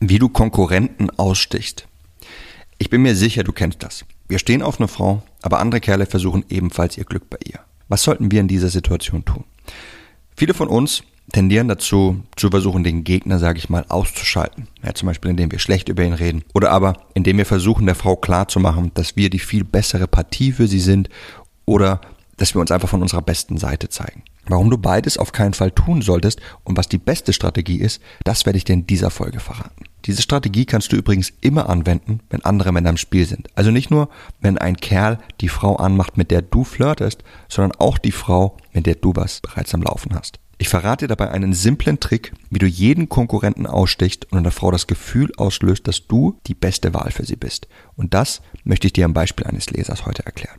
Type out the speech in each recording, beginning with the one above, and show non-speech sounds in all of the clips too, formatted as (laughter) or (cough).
Wie du Konkurrenten ausstichst. Ich bin mir sicher, du kennst das. Wir stehen auf eine Frau, aber andere Kerle versuchen ebenfalls ihr Glück bei ihr. Was sollten wir in dieser Situation tun? Viele von uns tendieren dazu, zu versuchen, den Gegner, sage ich mal, auszuschalten. Ja, zum Beispiel, indem wir schlecht über ihn reden. Oder aber, indem wir versuchen, der Frau klarzumachen, dass wir die viel bessere Partie für sie sind. Oder dass wir uns einfach von unserer besten Seite zeigen. Warum du beides auf keinen Fall tun solltest und was die beste Strategie ist, das werde ich dir in dieser Folge verraten. Diese Strategie kannst du übrigens immer anwenden, wenn andere Männer im Spiel sind. Also nicht nur, wenn ein Kerl die Frau anmacht, mit der du flirtest, sondern auch die Frau, mit der du was bereits am Laufen hast. Ich verrate dir dabei einen simplen Trick, wie du jeden Konkurrenten ausstichst und in der Frau das Gefühl auslöst, dass du die beste Wahl für sie bist. Und das möchte ich dir am Beispiel eines Lesers heute erklären.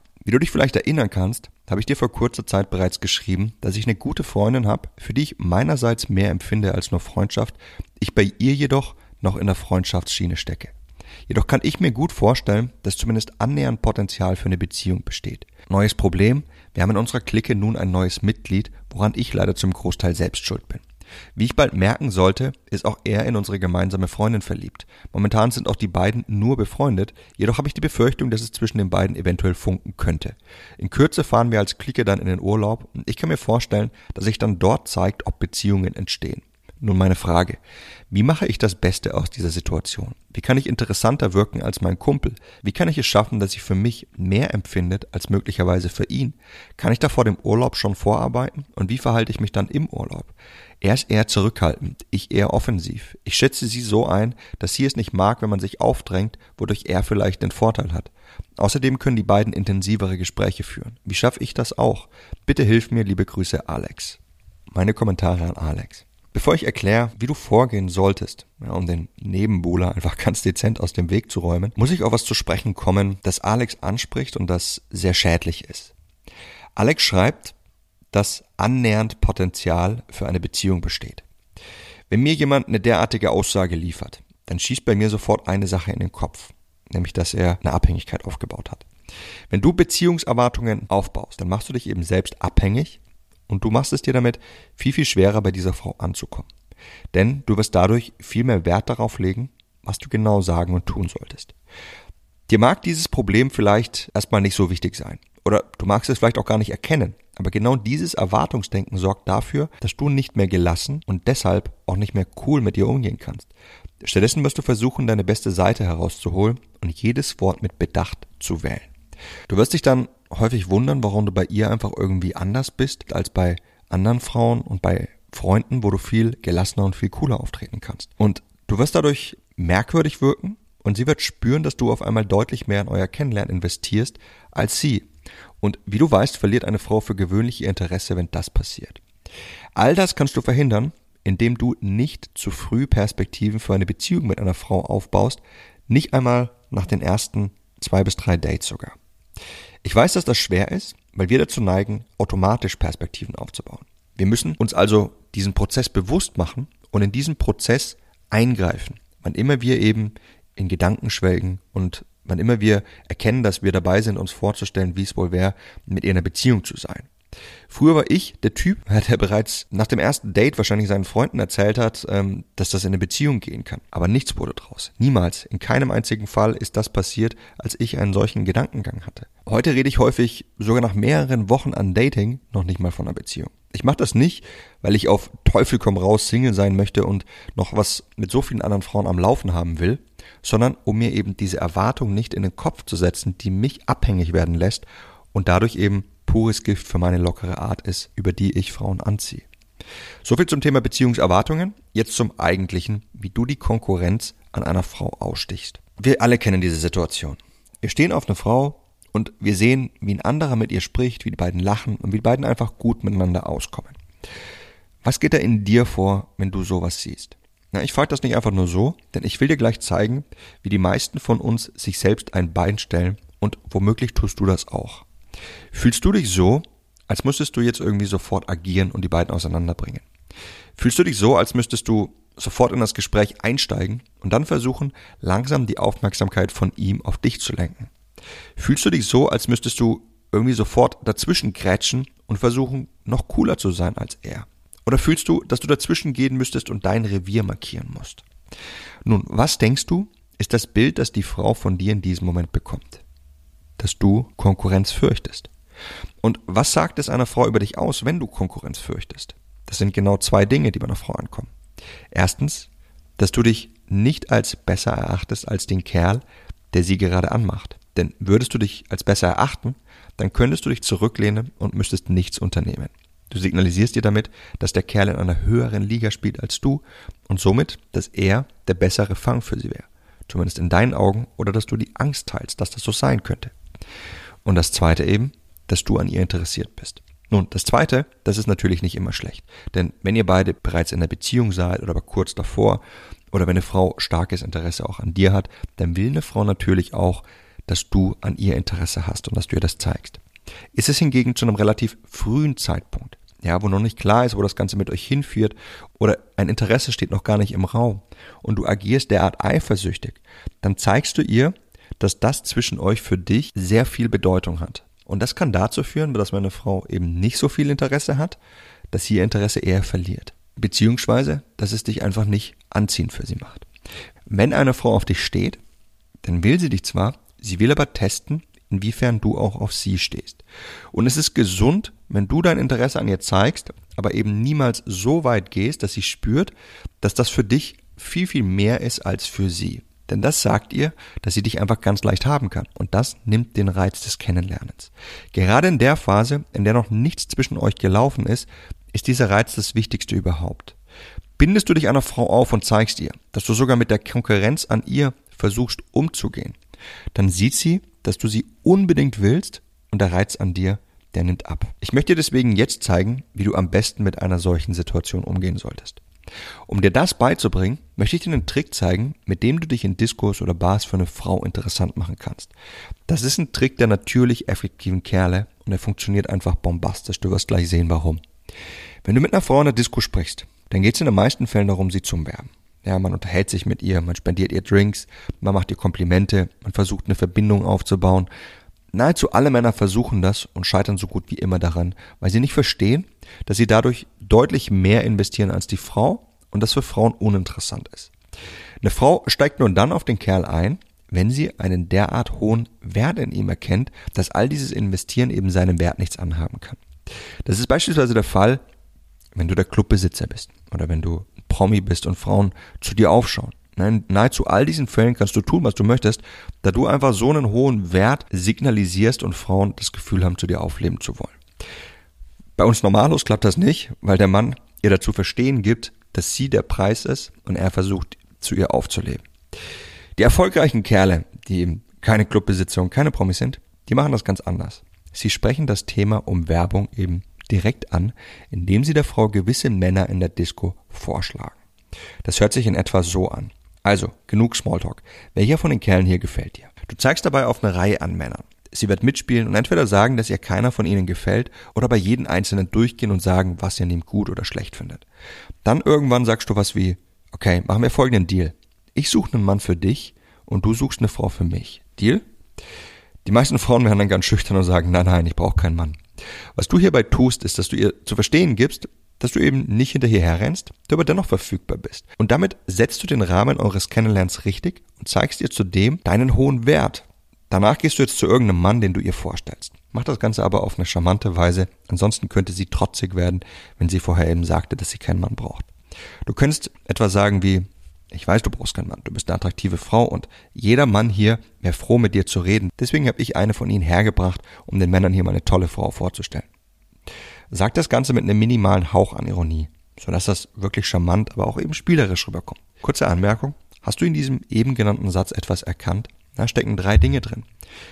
wie du dich vielleicht erinnern kannst, habe ich dir vor kurzer Zeit bereits geschrieben, dass ich eine gute Freundin habe, für die ich meinerseits mehr empfinde als nur Freundschaft, ich bei ihr jedoch noch in der Freundschaftsschiene stecke. Jedoch kann ich mir gut vorstellen, dass zumindest annähernd Potenzial für eine Beziehung besteht. Neues Problem, wir haben in unserer Clique nun ein neues Mitglied, woran ich leider zum Großteil selbst schuld bin. Wie ich bald merken sollte, ist auch er in unsere gemeinsame Freundin verliebt. Momentan sind auch die beiden nur befreundet, jedoch habe ich die Befürchtung, dass es zwischen den beiden eventuell funken könnte. In Kürze fahren wir als Clique dann in den Urlaub und ich kann mir vorstellen, dass sich dann dort zeigt, ob Beziehungen entstehen. Nun meine Frage. Wie mache ich das Beste aus dieser Situation? Wie kann ich interessanter wirken als mein Kumpel? Wie kann ich es schaffen, dass ich für mich mehr empfindet als möglicherweise für ihn? Kann ich da vor dem Urlaub schon vorarbeiten? Und wie verhalte ich mich dann im Urlaub? Er ist eher zurückhaltend, ich eher offensiv. Ich schätze sie so ein, dass sie es nicht mag, wenn man sich aufdrängt, wodurch er vielleicht den Vorteil hat. Außerdem können die beiden intensivere Gespräche führen. Wie schaffe ich das auch? Bitte hilf mir, liebe Grüße, Alex. Meine Kommentare an Alex. Bevor ich erkläre, wie du vorgehen solltest, ja, um den Nebenbuhler einfach (laughs) ganz dezent aus dem Weg zu räumen, muss ich auf was zu sprechen kommen, das Alex anspricht und das sehr schädlich ist. Alex schreibt, dass annähernd Potenzial für eine Beziehung besteht. Wenn mir jemand eine derartige Aussage liefert, dann schießt bei mir sofort eine Sache in den Kopf, nämlich dass er eine Abhängigkeit aufgebaut hat. Wenn du Beziehungserwartungen aufbaust, dann machst du dich eben selbst abhängig und du machst es dir damit viel, viel schwerer, bei dieser Frau anzukommen. Denn du wirst dadurch viel mehr Wert darauf legen, was du genau sagen und tun solltest. Dir mag dieses Problem vielleicht erstmal nicht so wichtig sein. Oder du magst es vielleicht auch gar nicht erkennen. Aber genau dieses Erwartungsdenken sorgt dafür, dass du nicht mehr gelassen und deshalb auch nicht mehr cool mit ihr umgehen kannst. Stattdessen wirst du versuchen, deine beste Seite herauszuholen und jedes Wort mit Bedacht zu wählen. Du wirst dich dann häufig wundern, warum du bei ihr einfach irgendwie anders bist als bei anderen Frauen und bei Freunden, wo du viel gelassener und viel cooler auftreten kannst. Und du wirst dadurch merkwürdig wirken und sie wird spüren, dass du auf einmal deutlich mehr in euer Kennenlernen investierst als sie. Und wie du weißt, verliert eine Frau für gewöhnlich ihr Interesse, wenn das passiert. All das kannst du verhindern, indem du nicht zu früh Perspektiven für eine Beziehung mit einer Frau aufbaust, nicht einmal nach den ersten zwei bis drei Dates sogar. Ich weiß, dass das schwer ist, weil wir dazu neigen, automatisch Perspektiven aufzubauen. Wir müssen uns also diesen Prozess bewusst machen und in diesen Prozess eingreifen, wann immer wir eben in Gedanken schwelgen und wann immer wir erkennen, dass wir dabei sind, uns vorzustellen, wie es wohl wäre, mit ihr in einer Beziehung zu sein. Früher war ich der Typ, (laughs) der bereits nach dem ersten Date wahrscheinlich seinen Freunden erzählt hat, ähm, dass das in eine Beziehung gehen kann. Aber nichts wurde draus. Niemals. In keinem einzigen Fall ist das passiert, als ich einen solchen Gedankengang hatte. Heute rede ich häufig sogar nach mehreren Wochen an Dating noch nicht mal von einer Beziehung. Ich mache das nicht, weil ich auf Teufel komm raus Single sein möchte und noch was mit so vielen anderen Frauen am Laufen haben will, sondern um mir eben diese Erwartung nicht in den Kopf zu setzen, die mich abhängig werden lässt und dadurch eben pures Gift für meine lockere Art ist, über die ich Frauen anziehe. Soviel zum Thema Beziehungserwartungen. Jetzt zum eigentlichen, wie du die Konkurrenz an einer Frau ausstichst. Wir alle kennen diese Situation. Wir stehen auf eine Frau und wir sehen, wie ein anderer mit ihr spricht, wie die beiden lachen und wie die beiden einfach gut miteinander auskommen. Was geht da in dir vor, wenn du sowas siehst? Na, ich frage das nicht einfach nur so, denn ich will dir gleich zeigen, wie die meisten von uns sich selbst ein Bein stellen und womöglich tust du das auch. Fühlst du dich so, als müsstest du jetzt irgendwie sofort agieren und die beiden auseinanderbringen? Fühlst du dich so, als müsstest du sofort in das Gespräch einsteigen und dann versuchen, langsam die Aufmerksamkeit von ihm auf dich zu lenken? Fühlst du dich so, als müsstest du irgendwie sofort dazwischen krätschen und versuchen, noch cooler zu sein als er? Oder fühlst du, dass du dazwischen gehen müsstest und dein Revier markieren musst? Nun, was denkst du, ist das Bild, das die Frau von dir in diesem Moment bekommt? Dass du Konkurrenz fürchtest. Und was sagt es einer Frau über dich aus, wenn du Konkurrenz fürchtest? Das sind genau zwei Dinge, die bei einer Frau ankommen. Erstens, dass du dich nicht als besser erachtest als den Kerl, der sie gerade anmacht. Denn würdest du dich als besser erachten, dann könntest du dich zurücklehnen und müsstest nichts unternehmen. Du signalisierst dir damit, dass der Kerl in einer höheren Liga spielt als du und somit, dass er der bessere Fang für sie wäre. Zumindest in deinen Augen oder dass du die Angst teilst, dass das so sein könnte. Und das zweite eben, dass du an ihr interessiert bist. Nun, das zweite, das ist natürlich nicht immer schlecht. Denn wenn ihr beide bereits in der Beziehung seid oder aber kurz davor oder wenn eine Frau starkes Interesse auch an dir hat, dann will eine Frau natürlich auch, dass du an ihr Interesse hast und dass du ihr das zeigst. Ist es hingegen zu einem relativ frühen Zeitpunkt, ja, wo noch nicht klar ist, wo das Ganze mit euch hinführt oder ein Interesse steht noch gar nicht im Raum und du agierst derart eifersüchtig, dann zeigst du ihr, dass das zwischen euch für dich sehr viel Bedeutung hat. Und das kann dazu führen, dass meine Frau eben nicht so viel Interesse hat, dass sie ihr Interesse eher verliert. Beziehungsweise, dass es dich einfach nicht anziehend für sie macht. Wenn eine Frau auf dich steht, dann will sie dich zwar, sie will aber testen, inwiefern du auch auf sie stehst. Und es ist gesund, wenn du dein Interesse an ihr zeigst, aber eben niemals so weit gehst, dass sie spürt, dass das für dich viel, viel mehr ist als für sie. Denn das sagt ihr, dass sie dich einfach ganz leicht haben kann. Und das nimmt den Reiz des Kennenlernens. Gerade in der Phase, in der noch nichts zwischen euch gelaufen ist, ist dieser Reiz das Wichtigste überhaupt. Bindest du dich einer Frau auf und zeigst ihr, dass du sogar mit der Konkurrenz an ihr versuchst umzugehen, dann sieht sie, dass du sie unbedingt willst und der Reiz an dir, der nimmt ab. Ich möchte dir deswegen jetzt zeigen, wie du am besten mit einer solchen Situation umgehen solltest. Um dir das beizubringen, möchte ich dir einen Trick zeigen, mit dem du dich in Diskurs oder Bars für eine Frau interessant machen kannst. Das ist ein Trick der natürlich effektiven Kerle und er funktioniert einfach bombastisch. Du wirst gleich sehen, warum. Wenn du mit einer Frau in der Disco sprichst, dann geht es in den meisten Fällen darum, sie zu umwerben. Ja, man unterhält sich mit ihr, man spendiert ihr Drinks, man macht ihr Komplimente, man versucht eine Verbindung aufzubauen. Nahezu alle Männer versuchen das und scheitern so gut wie immer daran, weil sie nicht verstehen, dass sie dadurch deutlich mehr investieren als die Frau und das für Frauen uninteressant ist. Eine Frau steigt nur dann auf den Kerl ein, wenn sie einen derart hohen Wert in ihm erkennt, dass all dieses Investieren eben seinem Wert nichts anhaben kann. Das ist beispielsweise der Fall, wenn du der Clubbesitzer bist oder wenn du Promi bist und Frauen zu dir aufschauen. In nahezu all diesen Fällen kannst du tun, was du möchtest, da du einfach so einen hohen Wert signalisierst und Frauen das Gefühl haben, zu dir aufleben zu wollen. Bei uns Normalos klappt das nicht, weil der Mann ihr dazu verstehen gibt, dass sie der Preis ist und er versucht, zu ihr aufzuleben. Die erfolgreichen Kerle, die eben keine Clubbesitzer keine Promis sind, die machen das ganz anders. Sie sprechen das Thema um Werbung eben direkt an, indem sie der Frau gewisse Männer in der Disco vorschlagen. Das hört sich in etwa so an. Also, genug Smalltalk. Welcher von den Kerlen hier gefällt dir? Du zeigst dabei auf eine Reihe an Männern. Sie wird mitspielen und entweder sagen, dass ihr keiner von ihnen gefällt oder bei jedem Einzelnen durchgehen und sagen, was ihr an ihm gut oder schlecht findet. Dann irgendwann sagst du was wie, okay, machen wir folgenden Deal. Ich suche einen Mann für dich und du suchst eine Frau für mich. Deal? Die meisten Frauen werden dann ganz schüchtern und sagen, nein, nein, ich brauche keinen Mann. Was du hierbei tust, ist, dass du ihr zu verstehen gibst, dass du eben nicht hinterher herrennst, du aber dennoch verfügbar bist. Und damit setzt du den Rahmen eures Kennenlernens richtig und zeigst ihr zudem deinen hohen Wert. Danach gehst du jetzt zu irgendeinem Mann, den du ihr vorstellst. Mach das Ganze aber auf eine charmante Weise, ansonsten könnte sie trotzig werden, wenn sie vorher eben sagte, dass sie keinen Mann braucht. Du könntest etwa sagen wie, ich weiß, du brauchst keinen Mann, du bist eine attraktive Frau und jeder Mann hier wäre froh, mit dir zu reden. Deswegen habe ich eine von ihnen hergebracht, um den Männern hier mal eine tolle Frau vorzustellen. Sag das Ganze mit einem minimalen Hauch an Ironie. sodass das wirklich charmant, aber auch eben spielerisch rüberkommt. Kurze Anmerkung. Hast du in diesem eben genannten Satz etwas erkannt? Da stecken drei Dinge drin.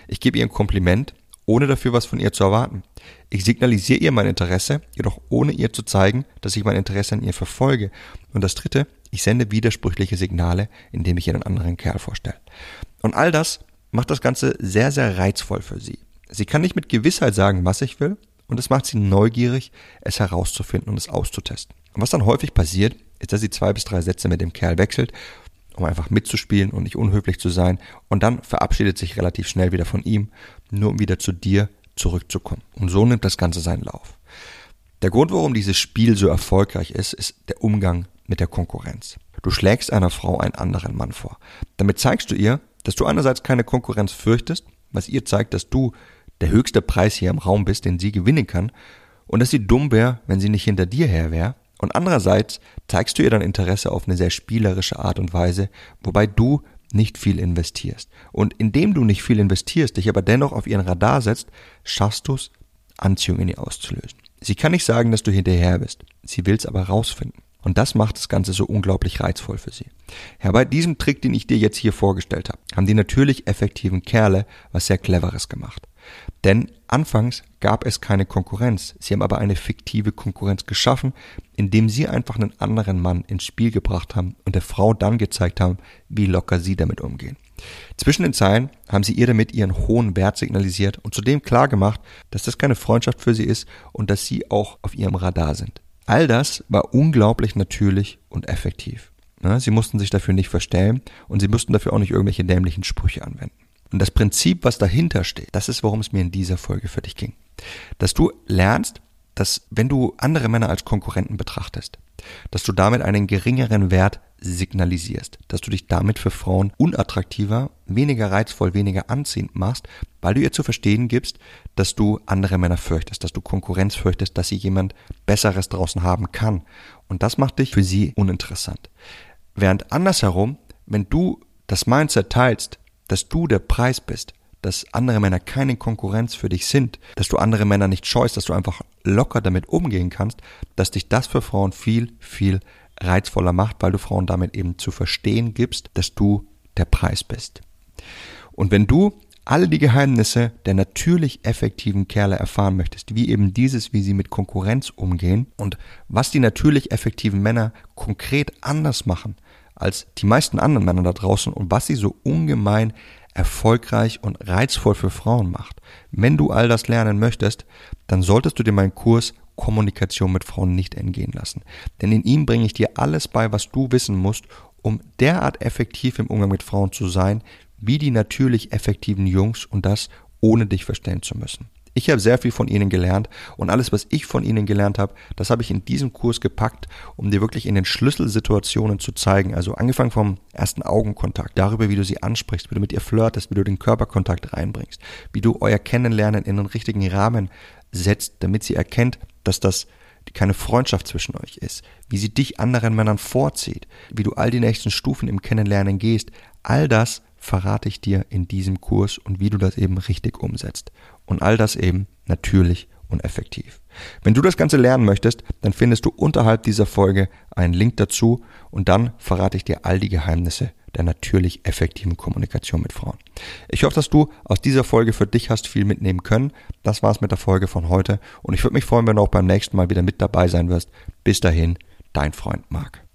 Ich gebe ihr ein Kompliment, ohne dafür was von ihr zu erwarten. Ich signalisiere ihr mein Interesse, jedoch ohne ihr zu zeigen, dass ich mein Interesse an ihr verfolge. Und das dritte, ich sende widersprüchliche Signale, indem ich ihr einen anderen Kerl vorstelle. Und all das macht das Ganze sehr, sehr reizvoll für sie. Sie kann nicht mit Gewissheit sagen, was ich will, und es macht sie neugierig, es herauszufinden und es auszutesten. Und was dann häufig passiert, ist, dass sie zwei bis drei Sätze mit dem Kerl wechselt um einfach mitzuspielen und nicht unhöflich zu sein. Und dann verabschiedet sich relativ schnell wieder von ihm, nur um wieder zu dir zurückzukommen. Und so nimmt das Ganze seinen Lauf. Der Grund, warum dieses Spiel so erfolgreich ist, ist der Umgang mit der Konkurrenz. Du schlägst einer Frau einen anderen Mann vor. Damit zeigst du ihr, dass du einerseits keine Konkurrenz fürchtest, was ihr zeigt, dass du der höchste Preis hier im Raum bist, den sie gewinnen kann, und dass sie dumm wäre, wenn sie nicht hinter dir her wäre, und andererseits zeigst du ihr dann Interesse auf eine sehr spielerische Art und Weise, wobei du nicht viel investierst. Und indem du nicht viel investierst, dich aber dennoch auf ihren Radar setzt, schaffst du es, Anziehung in ihr auszulösen. Sie kann nicht sagen, dass du hinterher bist. Sie will es aber rausfinden. Und das macht das Ganze so unglaublich reizvoll für sie. Ja, bei diesem Trick, den ich dir jetzt hier vorgestellt habe, haben die natürlich effektiven Kerle was sehr Cleveres gemacht. Denn anfangs gab es keine Konkurrenz. Sie haben aber eine fiktive Konkurrenz geschaffen, indem sie einfach einen anderen Mann ins Spiel gebracht haben und der Frau dann gezeigt haben, wie locker sie damit umgehen. Zwischen den Zeilen haben sie ihr damit ihren hohen Wert signalisiert und zudem klar gemacht, dass das keine Freundschaft für sie ist und dass sie auch auf ihrem Radar sind. All das war unglaublich natürlich und effektiv. Sie mussten sich dafür nicht verstellen und sie mussten dafür auch nicht irgendwelche dämlichen Sprüche anwenden. Und das Prinzip, was dahinter steht, das ist, worum es mir in dieser Folge für dich ging. Dass du lernst, dass wenn du andere Männer als Konkurrenten betrachtest, dass du damit einen geringeren Wert signalisierst, dass du dich damit für Frauen unattraktiver, weniger reizvoll, weniger anziehend machst, weil du ihr zu verstehen gibst, dass du andere Männer fürchtest, dass du Konkurrenz fürchtest, dass sie jemand Besseres draußen haben kann. Und das macht dich für sie uninteressant. Während andersherum, wenn du das Mindset teilst, dass du der Preis bist, dass andere Männer keine Konkurrenz für dich sind, dass du andere Männer nicht scheust, dass du einfach locker damit umgehen kannst, dass dich das für Frauen viel, viel reizvoller macht, weil du Frauen damit eben zu verstehen gibst, dass du der Preis bist. Und wenn du alle die Geheimnisse der natürlich effektiven Kerle erfahren möchtest, wie eben dieses, wie sie mit Konkurrenz umgehen und was die natürlich effektiven Männer konkret anders machen, als die meisten anderen Männer da draußen und was sie so ungemein erfolgreich und reizvoll für Frauen macht. Wenn du all das lernen möchtest, dann solltest du dir meinen Kurs Kommunikation mit Frauen nicht entgehen lassen. Denn in ihm bringe ich dir alles bei, was du wissen musst, um derart effektiv im Umgang mit Frauen zu sein, wie die natürlich effektiven Jungs und das ohne dich verstehen zu müssen. Ich habe sehr viel von ihnen gelernt und alles, was ich von ihnen gelernt habe, das habe ich in diesem Kurs gepackt, um dir wirklich in den Schlüsselsituationen zu zeigen. Also angefangen vom ersten Augenkontakt, darüber, wie du sie ansprichst, wie du mit ihr flirtest, wie du den Körperkontakt reinbringst, wie du euer Kennenlernen in den richtigen Rahmen setzt, damit sie erkennt, dass das keine Freundschaft zwischen euch ist, wie sie dich anderen Männern vorzieht, wie du all die nächsten Stufen im Kennenlernen gehst, all das verrate ich dir in diesem Kurs und wie du das eben richtig umsetzt. Und all das eben natürlich und effektiv. Wenn du das Ganze lernen möchtest, dann findest du unterhalb dieser Folge einen Link dazu und dann verrate ich dir all die Geheimnisse der natürlich effektiven Kommunikation mit Frauen. Ich hoffe, dass du aus dieser Folge für dich hast viel mitnehmen können. Das war's mit der Folge von heute und ich würde mich freuen, wenn du auch beim nächsten Mal wieder mit dabei sein wirst. Bis dahin, dein Freund Marc.